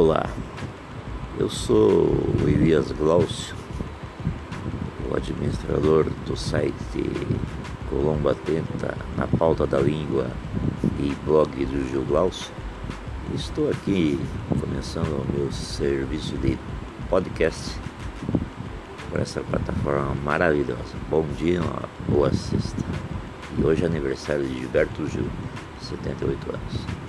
Olá, eu sou o Elias Glaucio, o administrador do site Colombo Tenta na pauta da língua e blog do Gil Glaucio. Estou aqui começando o meu serviço de podcast por essa plataforma maravilhosa. Bom dia, uma boa sexta. E hoje é aniversário de Gilberto Gil, 78 anos.